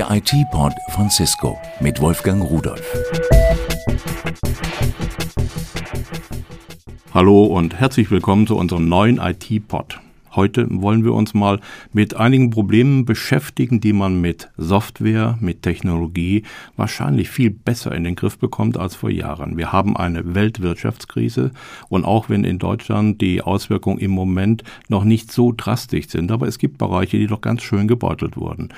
Der IT-Pod von Cisco mit Wolfgang Rudolf. Hallo und herzlich willkommen zu unserem neuen IT-Pod. Heute wollen wir uns mal mit einigen Problemen beschäftigen, die man mit Software, mit Technologie wahrscheinlich viel besser in den Griff bekommt als vor Jahren. Wir haben eine Weltwirtschaftskrise und auch wenn in Deutschland die Auswirkungen im Moment noch nicht so drastisch sind, aber es gibt Bereiche, die doch ganz schön gebeutelt wurden.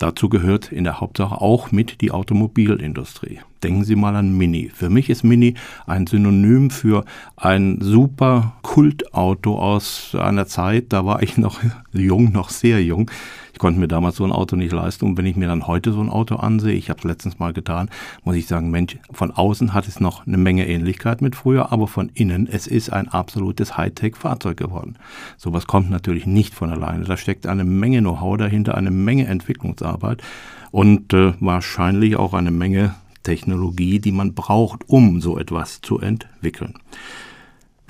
Dazu gehört in der Hauptsache auch mit die Automobilindustrie. Denken Sie mal an Mini. Für mich ist Mini ein Synonym für ein super Kultauto aus einer Zeit, da war ich noch jung, noch sehr jung konnte mir damals so ein Auto nicht leisten. Und wenn ich mir dann heute so ein Auto ansehe, ich habe es letztens mal getan, muss ich sagen, Mensch, von außen hat es noch eine Menge Ähnlichkeit mit früher, aber von innen, es ist ein absolutes Hightech-Fahrzeug geworden. Sowas kommt natürlich nicht von alleine. Da steckt eine Menge Know-how dahinter, eine Menge Entwicklungsarbeit und äh, wahrscheinlich auch eine Menge Technologie, die man braucht, um so etwas zu entwickeln.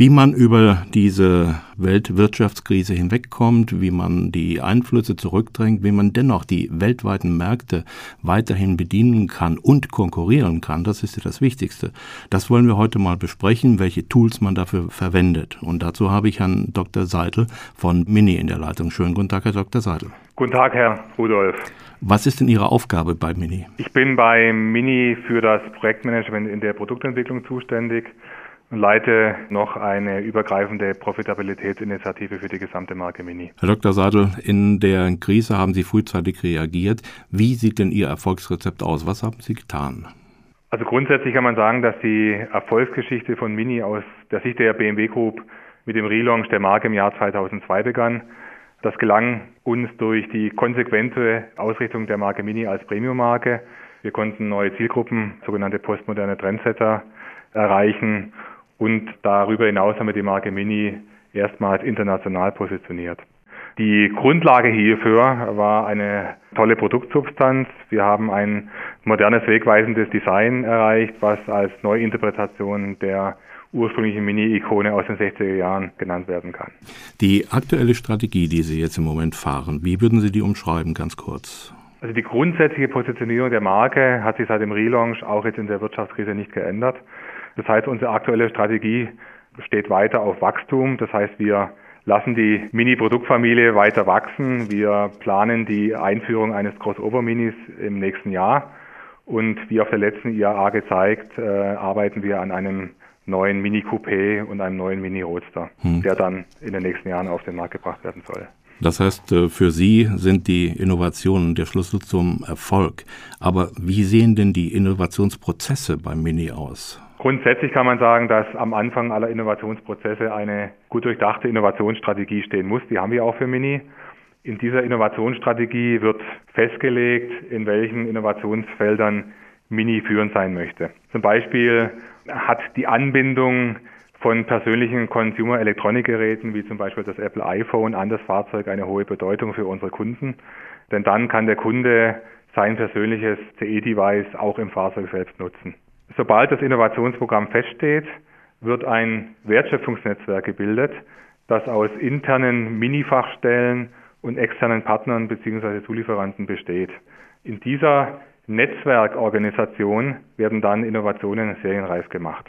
Wie man über diese Weltwirtschaftskrise hinwegkommt, wie man die Einflüsse zurückdrängt, wie man dennoch die weltweiten Märkte weiterhin bedienen kann und konkurrieren kann, das ist ja das Wichtigste. Das wollen wir heute mal besprechen, welche Tools man dafür verwendet. Und dazu habe ich Herrn Dr. Seidel von Mini in der Leitung. Schönen guten Tag, Herr Dr. Seidel. Guten Tag, Herr Rudolf. Was ist denn Ihre Aufgabe bei Mini? Ich bin bei Mini für das Projektmanagement in der Produktentwicklung zuständig leite noch eine übergreifende Profitabilitätsinitiative für die gesamte Marke Mini. Herr Dr. Sadel, in der Krise haben Sie frühzeitig reagiert. Wie sieht denn Ihr Erfolgsrezept aus? Was haben Sie getan? Also grundsätzlich kann man sagen, dass die Erfolgsgeschichte von Mini aus der Sicht der BMW Group mit dem Relaunch der Marke im Jahr 2002 begann. Das gelang uns durch die konsequente Ausrichtung der Marke Mini als Premium-Marke. Wir konnten neue Zielgruppen, sogenannte postmoderne Trendsetter, erreichen und darüber hinaus haben wir die Marke Mini erstmals international positioniert. Die Grundlage hierfür war eine tolle Produktsubstanz. Wir haben ein modernes, wegweisendes Design erreicht, was als Neuinterpretation der ursprünglichen Mini-Ikone aus den 60er Jahren genannt werden kann. Die aktuelle Strategie, die Sie jetzt im Moment fahren, wie würden Sie die umschreiben, ganz kurz? Also die grundsätzliche Positionierung der Marke hat sich seit dem Relaunch auch jetzt in der Wirtschaftskrise nicht geändert. Das heißt, unsere aktuelle Strategie steht weiter auf Wachstum. Das heißt, wir lassen die Mini-Produktfamilie weiter wachsen. Wir planen die Einführung eines Crossover-Minis im nächsten Jahr. Und wie auf der letzten IAA gezeigt, äh, arbeiten wir an einem neuen Mini-Coupé und einem neuen Mini-Roadster, hm. der dann in den nächsten Jahren auf den Markt gebracht werden soll. Das heißt, äh, für Sie sind die Innovationen der Schlüssel zum Erfolg. Aber wie sehen denn die Innovationsprozesse beim Mini aus? Grundsätzlich kann man sagen, dass am Anfang aller Innovationsprozesse eine gut durchdachte Innovationsstrategie stehen muss. Die haben wir auch für Mini. In dieser Innovationsstrategie wird festgelegt, in welchen Innovationsfeldern Mini führend sein möchte. Zum Beispiel hat die Anbindung von persönlichen Consumer-Elektronikgeräten wie zum Beispiel das Apple iPhone an das Fahrzeug eine hohe Bedeutung für unsere Kunden. Denn dann kann der Kunde sein persönliches CE-Device auch im Fahrzeug selbst nutzen. Sobald das Innovationsprogramm feststeht, wird ein Wertschöpfungsnetzwerk gebildet, das aus internen Mini-Fachstellen und externen Partnern bzw. Zulieferanten besteht. In dieser Netzwerkorganisation werden dann Innovationen serienreif gemacht.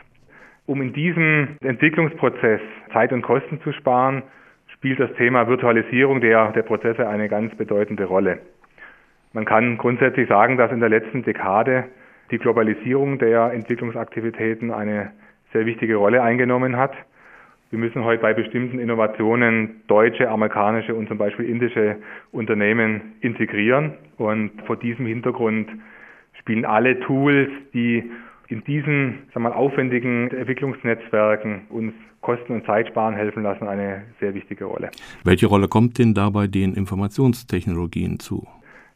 Um in diesem Entwicklungsprozess Zeit und Kosten zu sparen, spielt das Thema Virtualisierung der, der Prozesse eine ganz bedeutende Rolle. Man kann grundsätzlich sagen, dass in der letzten Dekade die Globalisierung der Entwicklungsaktivitäten eine sehr wichtige Rolle eingenommen hat. Wir müssen heute bei bestimmten Innovationen deutsche, amerikanische und zum Beispiel indische Unternehmen integrieren. Und vor diesem Hintergrund spielen alle Tools, die in diesen sagen wir, aufwendigen Entwicklungsnetzwerken uns Kosten und Zeit sparen helfen lassen, eine sehr wichtige Rolle. Welche Rolle kommt denn dabei den Informationstechnologien zu?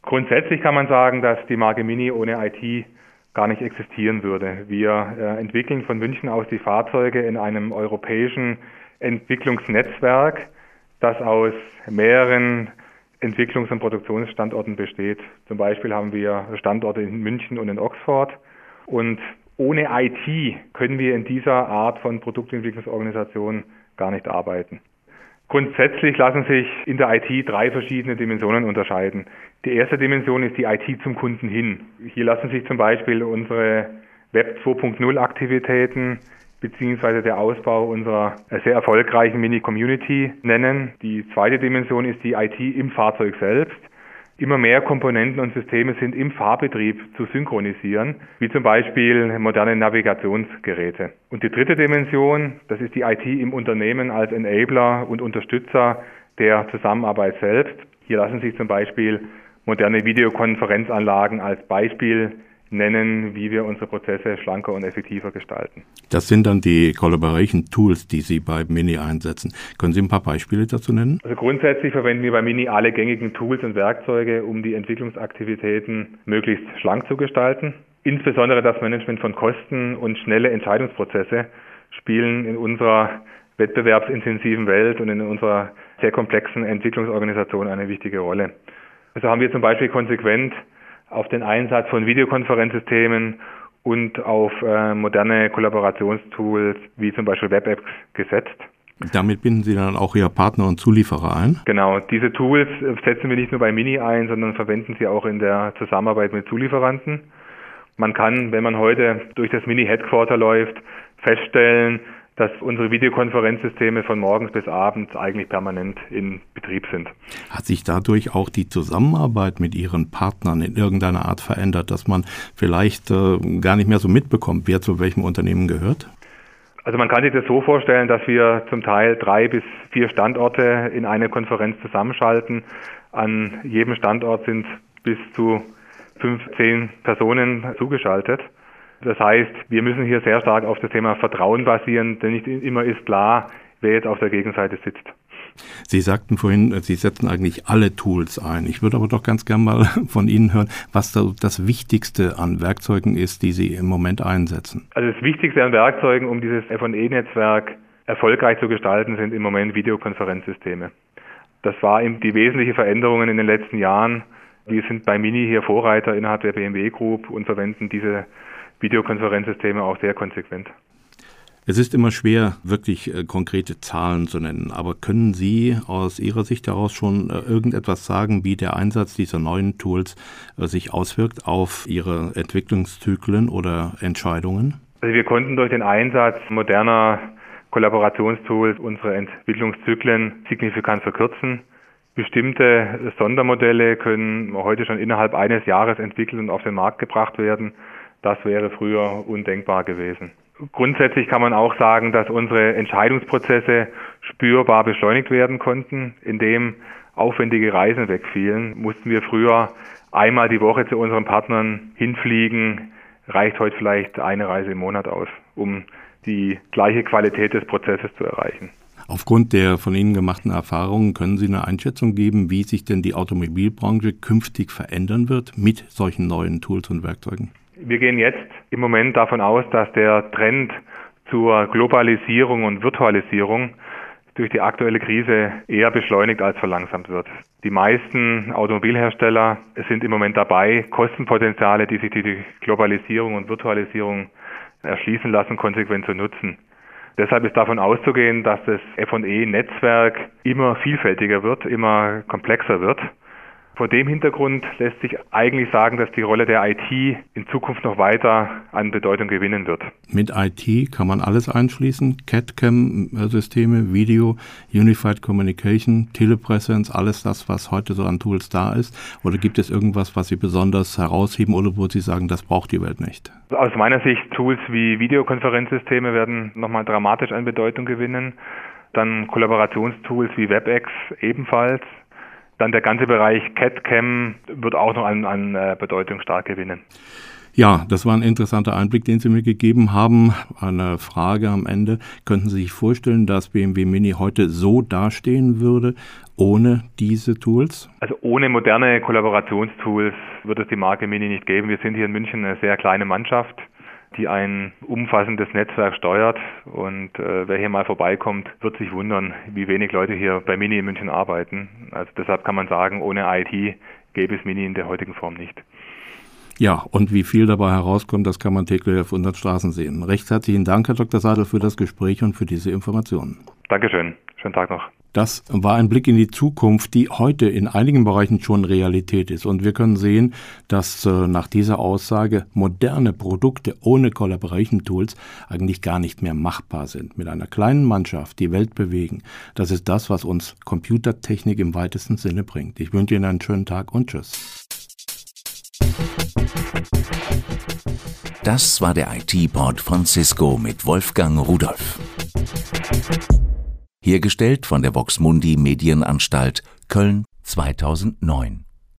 Grundsätzlich kann man sagen, dass die Marke Mini ohne IT gar nicht existieren würde. Wir äh, entwickeln von München aus die Fahrzeuge in einem europäischen Entwicklungsnetzwerk, das aus mehreren Entwicklungs- und Produktionsstandorten besteht. Zum Beispiel haben wir Standorte in München und in Oxford. Und ohne IT können wir in dieser Art von Produktentwicklungsorganisation gar nicht arbeiten. Grundsätzlich lassen sich in der IT drei verschiedene Dimensionen unterscheiden. Die erste Dimension ist die IT zum Kunden hin. Hier lassen sich zum Beispiel unsere Web 2.0 Aktivitäten beziehungsweise der Ausbau unserer sehr erfolgreichen Mini-Community nennen. Die zweite Dimension ist die IT im Fahrzeug selbst. Immer mehr Komponenten und Systeme sind im Fahrbetrieb zu synchronisieren, wie zum Beispiel moderne Navigationsgeräte. Und die dritte Dimension, das ist die IT im Unternehmen als Enabler und Unterstützer der Zusammenarbeit selbst. Hier lassen sich zum Beispiel moderne Videokonferenzanlagen als Beispiel nennen, wie wir unsere Prozesse schlanker und effektiver gestalten. Das sind dann die Collaboration Tools, die Sie bei Mini einsetzen. Können Sie ein paar Beispiele dazu nennen? Also grundsätzlich verwenden wir bei Mini alle gängigen Tools und Werkzeuge, um die Entwicklungsaktivitäten möglichst schlank zu gestalten. Insbesondere das Management von Kosten und schnelle Entscheidungsprozesse spielen in unserer wettbewerbsintensiven Welt und in unserer sehr komplexen Entwicklungsorganisation eine wichtige Rolle. Also haben wir zum Beispiel konsequent auf den Einsatz von Videokonferenzsystemen und auf äh, moderne Kollaborationstools wie zum Beispiel Web-Apps gesetzt. Damit binden Sie dann auch Ihre Partner und Zulieferer ein? Genau, diese Tools setzen wir nicht nur bei Mini ein, sondern verwenden sie auch in der Zusammenarbeit mit Zulieferanten. Man kann, wenn man heute durch das Mini Headquarter läuft, feststellen, dass unsere Videokonferenzsysteme von morgens bis abends eigentlich permanent in Betrieb sind. Hat sich dadurch auch die Zusammenarbeit mit Ihren Partnern in irgendeiner Art verändert, dass man vielleicht äh, gar nicht mehr so mitbekommt, wer zu welchem Unternehmen gehört? Also man kann sich das so vorstellen, dass wir zum Teil drei bis vier Standorte in eine Konferenz zusammenschalten. An jedem Standort sind bis zu 15 Personen zugeschaltet. Das heißt, wir müssen hier sehr stark auf das Thema Vertrauen basieren, denn nicht immer ist klar, wer jetzt auf der Gegenseite sitzt. Sie sagten vorhin, Sie setzen eigentlich alle Tools ein. Ich würde aber doch ganz gern mal von Ihnen hören, was da das Wichtigste an Werkzeugen ist, die Sie im Moment einsetzen. Also das Wichtigste an Werkzeugen, um dieses F&E-Netzwerk erfolgreich zu gestalten, sind im Moment Videokonferenzsysteme. Das war eben die wesentliche Veränderung in den letzten Jahren. Wir sind bei Mini hier Vorreiter innerhalb der BMW Group und verwenden diese Videokonferenzsysteme auch sehr konsequent. Es ist immer schwer, wirklich äh, konkrete Zahlen zu nennen, aber können Sie aus Ihrer Sicht heraus schon äh, irgendetwas sagen, wie der Einsatz dieser neuen Tools äh, sich auswirkt auf Ihre Entwicklungszyklen oder Entscheidungen? Also wir konnten durch den Einsatz moderner Kollaborationstools unsere Entwicklungszyklen signifikant verkürzen. Bestimmte Sondermodelle können heute schon innerhalb eines Jahres entwickelt und auf den Markt gebracht werden. Das wäre früher undenkbar gewesen. Grundsätzlich kann man auch sagen, dass unsere Entscheidungsprozesse spürbar beschleunigt werden konnten, indem aufwendige Reisen wegfielen. Mussten wir früher einmal die Woche zu unseren Partnern hinfliegen, reicht heute vielleicht eine Reise im Monat aus, um die gleiche Qualität des Prozesses zu erreichen. Aufgrund der von Ihnen gemachten Erfahrungen können Sie eine Einschätzung geben, wie sich denn die Automobilbranche künftig verändern wird mit solchen neuen Tools und Werkzeugen? Wir gehen jetzt im Moment davon aus, dass der Trend zur Globalisierung und Virtualisierung durch die aktuelle Krise eher beschleunigt als verlangsamt wird. Die meisten Automobilhersteller sind im Moment dabei, Kostenpotenziale, die sich die Globalisierung und Virtualisierung erschließen lassen, konsequent zu nutzen. Deshalb ist davon auszugehen, dass das F&E-Netzwerk immer vielfältiger wird, immer komplexer wird vor dem Hintergrund lässt sich eigentlich sagen, dass die Rolle der IT in Zukunft noch weiter an Bedeutung gewinnen wird. Mit IT kann man alles einschließen, CAD-CAM-Systeme, Video, Unified Communication, Telepräsenz, alles das, was heute so an Tools da ist? Oder gibt es irgendwas, was Sie besonders herausheben oder wo Sie sagen, das braucht die Welt nicht? Aus meiner Sicht, Tools wie Videokonferenzsysteme werden nochmal dramatisch an Bedeutung gewinnen. Dann Kollaborationstools wie WebEx ebenfalls. Dann der ganze Bereich CAD-CAM wird auch noch an, an äh, Bedeutung stark gewinnen. Ja, das war ein interessanter Einblick, den Sie mir gegeben haben. Eine Frage am Ende. Könnten Sie sich vorstellen, dass BMW Mini heute so dastehen würde, ohne diese Tools? Also ohne moderne Kollaborationstools wird es die Marke Mini nicht geben. Wir sind hier in München eine sehr kleine Mannschaft die ein umfassendes Netzwerk steuert. Und äh, wer hier mal vorbeikommt, wird sich wundern, wie wenig Leute hier bei Mini in München arbeiten. Also deshalb kann man sagen, ohne IT gäbe es Mini in der heutigen Form nicht. Ja, und wie viel dabei herauskommt, das kann man täglich auf unseren Straßen sehen. Recht herzlichen Dank, Herr Dr. Sadel, für das Gespräch und für diese Informationen. Dankeschön. Schönen Tag noch. Das war ein Blick in die Zukunft, die heute in einigen Bereichen schon Realität ist. Und wir können sehen, dass äh, nach dieser Aussage moderne Produkte ohne Collaboration Tools eigentlich gar nicht mehr machbar sind. Mit einer kleinen Mannschaft die Welt bewegen. Das ist das, was uns Computertechnik im weitesten Sinne bringt. Ich wünsche Ihnen einen schönen Tag und tschüss. Das war der IT-Port von Cisco mit Wolfgang Rudolf. Hergestellt von der Voxmundi Medienanstalt Köln 2009.